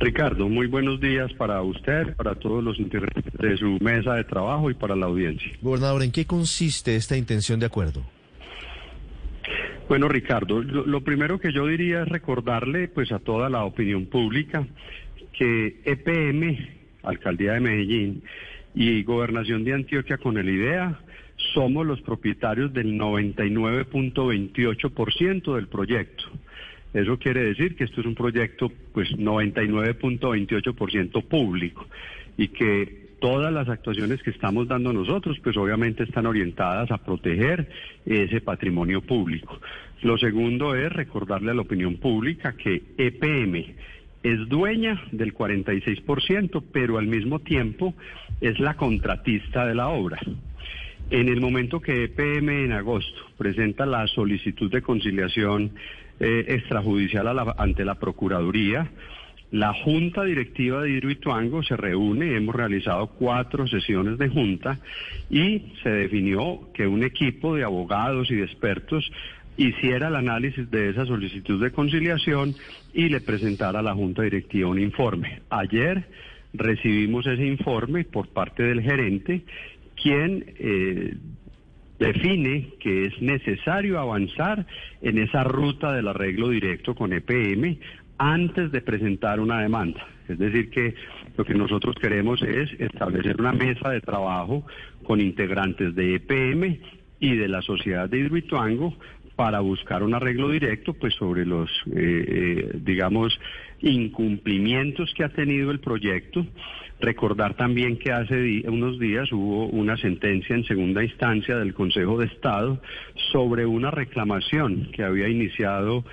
Ricardo, muy buenos días para usted, para todos los integrantes de su mesa de trabajo y para la audiencia. Gobernador, ¿en qué consiste esta intención de acuerdo? Bueno, Ricardo, lo, lo primero que yo diría es recordarle pues a toda la opinión pública que EPM, Alcaldía de Medellín y Gobernación de Antioquia con el IDEA somos los propietarios del 99.28% del proyecto. Eso quiere decir que esto es un proyecto pues 99.28% público y que todas las actuaciones que estamos dando nosotros pues obviamente están orientadas a proteger ese patrimonio público. Lo segundo es recordarle a la opinión pública que EPM es dueña del 46%, pero al mismo tiempo es la contratista de la obra. En el momento que EPM en agosto presenta la solicitud de conciliación eh, extrajudicial ante la Procuraduría, la Junta Directiva de Hidroituango se reúne, hemos realizado cuatro sesiones de junta y se definió que un equipo de abogados y de expertos hiciera el análisis de esa solicitud de conciliación y le presentara a la Junta Directiva un informe. Ayer recibimos ese informe por parte del gerente, quien eh, define que es necesario avanzar en esa ruta del arreglo directo con EPM antes de presentar una demanda. Es decir, que lo que nosotros queremos es establecer una mesa de trabajo con integrantes de EPM y de la sociedad de Hidroituango para buscar un arreglo directo pues sobre los eh, eh, digamos incumplimientos que ha tenido el proyecto recordar también que hace unos días hubo una sentencia en segunda instancia del Consejo de Estado sobre una reclamación que había iniciado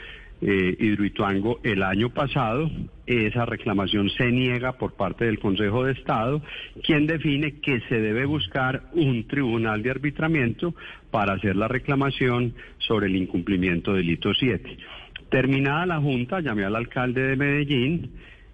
eh, Hidroituango el año pasado. Esa reclamación se niega por parte del Consejo de Estado, quien define que se debe buscar un tribunal de arbitramiento para hacer la reclamación sobre el incumplimiento del hito 7. Terminada la Junta, llamé al alcalde de Medellín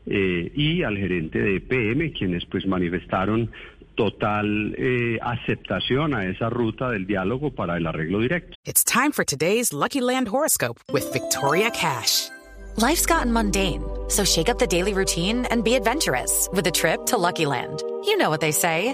eh, y al gerente de EPM, quienes pues manifestaron total eh, aceptación a esa ruta del diálogo para el arreglo directo. It's time for today's Lucky Land horoscope with Victoria Cash. Life's gotten mundane, so shake up the daily routine and be adventurous with a trip to Lucky Land. You know what they say.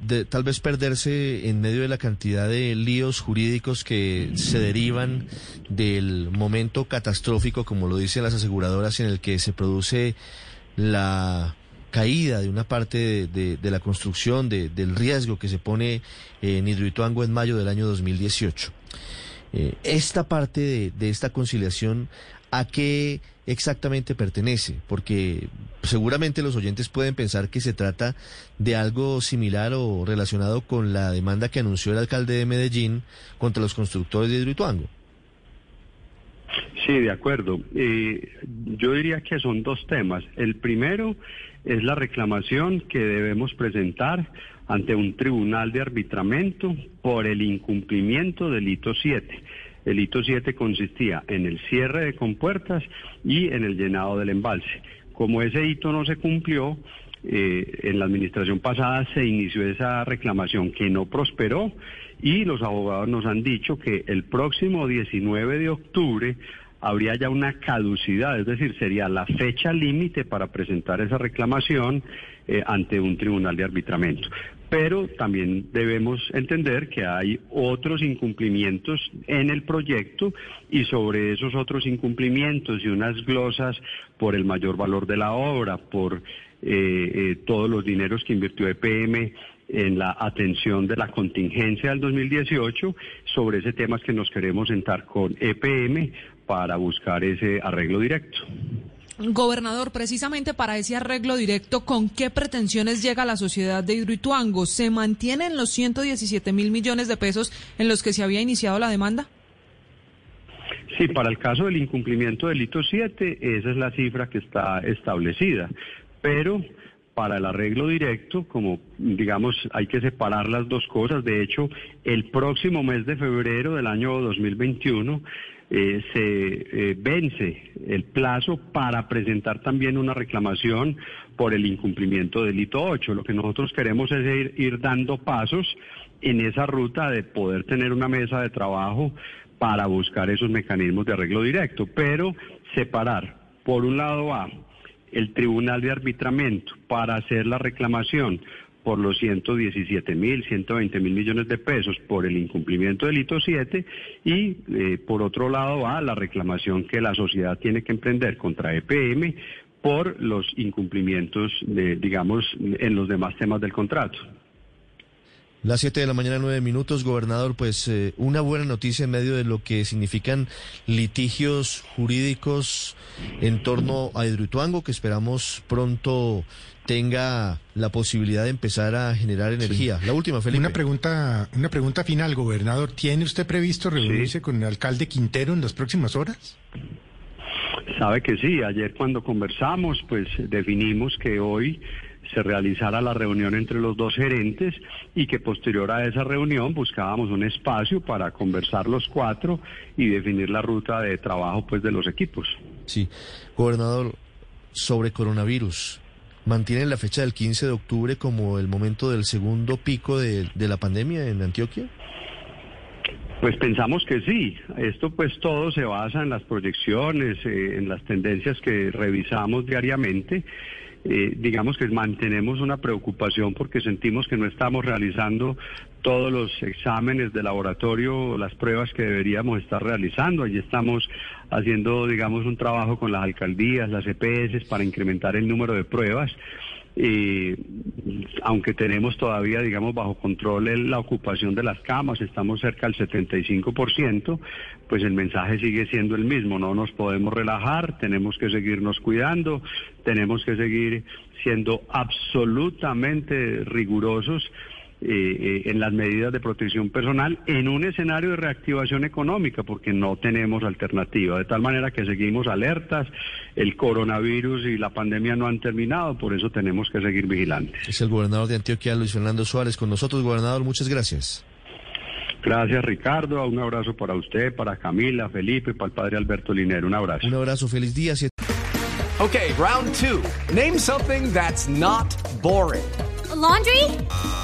de, tal vez perderse en medio de la cantidad de líos jurídicos que se derivan del momento catastrófico, como lo dicen las aseguradoras, en el que se produce la caída de una parte de, la construcción, de, del riesgo que se pone en Hidroituango en mayo del año 2018. Eh, esta parte de, de esta conciliación, ¿a qué exactamente pertenece? Porque seguramente los oyentes pueden pensar que se trata de algo similar o relacionado con la demanda que anunció el alcalde de Medellín contra los constructores de Hidroituango. Sí, de acuerdo. Eh, yo diría que son dos temas. El primero es la reclamación que debemos presentar ante un tribunal de arbitramiento por el incumplimiento del hito 7. El hito 7 consistía en el cierre de compuertas y en el llenado del embalse. Como ese hito no se cumplió, eh, en la administración pasada se inició esa reclamación que no prosperó y los abogados nos han dicho que el próximo 19 de octubre habría ya una caducidad, es decir, sería la fecha límite para presentar esa reclamación eh, ante un tribunal de arbitramiento. Pero también debemos entender que hay otros incumplimientos en el proyecto y sobre esos otros incumplimientos y unas glosas por el mayor valor de la obra, por eh, eh, todos los dineros que invirtió EPM en la atención de la contingencia del 2018. Sobre ese tema es que nos queremos sentar con EPM para buscar ese arreglo directo. Gobernador, precisamente para ese arreglo directo, ¿con qué pretensiones llega la sociedad de Hidroituango? ¿Se mantienen los 117 mil millones de pesos en los que se había iniciado la demanda? Sí, para el caso del incumplimiento del hito 7, esa es la cifra que está establecida. Pero para el arreglo directo, como digamos, hay que separar las dos cosas. De hecho, el próximo mes de febrero del año 2021 eh, se eh, vence el plazo para presentar también una reclamación por el incumplimiento del hito 8. Lo que nosotros queremos es ir, dando pasos en esa ruta de poder tener una mesa de trabajo para buscar esos mecanismos de arreglo directo, pero separar, por un lado va el Tribunal de Arbitramiento para hacer la reclamación por los 117 mil, 120 mil millones de pesos por el incumplimiento del hito 7 y eh, por otro lado va la reclamación que la sociedad tiene que emprender contra EPM por los incumplimientos, de, digamos, en los demás temas del contrato. Las 7 de la mañana, 9 minutos, gobernador, pues eh, una buena noticia en medio de lo que significan litigios jurídicos en torno a Hidroituango, que esperamos pronto tenga la posibilidad de empezar a generar energía. La última, Felipe. Una pregunta, una pregunta final, gobernador. ¿Tiene usted previsto reunirse Sí. con el alcalde Quintero en las próximas horas? Sabe que sí, ayer cuando conversamos, pues definimos que hoy se realizara la reunión entre los dos gerentes y que posterior a esa reunión buscábamos un espacio para conversar los cuatro y definir la ruta de trabajo pues de los equipos. Sí, gobernador, sobre coronavirus, ¿mantienen la fecha del 15 de octubre como el momento del segundo pico de, de la pandemia en Antioquia? Pues pensamos que sí. Esto pues todo se basa en las proyecciones, eh, en las tendencias que revisamos diariamente. Eh, digamos que mantenemos una preocupación porque sentimos que no estamos realizando todos los exámenes de laboratorio las pruebas que deberíamos estar realizando. Allí estamos haciendo, digamos, un trabajo con las alcaldías, las EPS para incrementar el número de pruebas. Eh, aunque tenemos todavía, digamos, bajo control la ocupación de las camas, estamos cerca del 75%, pues el mensaje sigue siendo el mismo, no nos podemos relajar, tenemos que seguirnos cuidando, tenemos que seguir siendo absolutamente rigurosos eh, eh, en las medidas de protección personal en un escenario de reactivación económica, porque no tenemos alternativa. De tal manera que seguimos alertas, el coronavirus y la pandemia no han terminado, por eso tenemos que seguir vigilantes. Es el gobernador de Antioquia, Luis Fernando Suárez, con nosotros, gobernador, muchas gracias. Gracias Ricardo, un abrazo para usted, para Camila, Felipe, para el padre Alberto Linero, un abrazo. Un abrazo, feliz día. Okay, round two. Name something that's not boring. A laundry?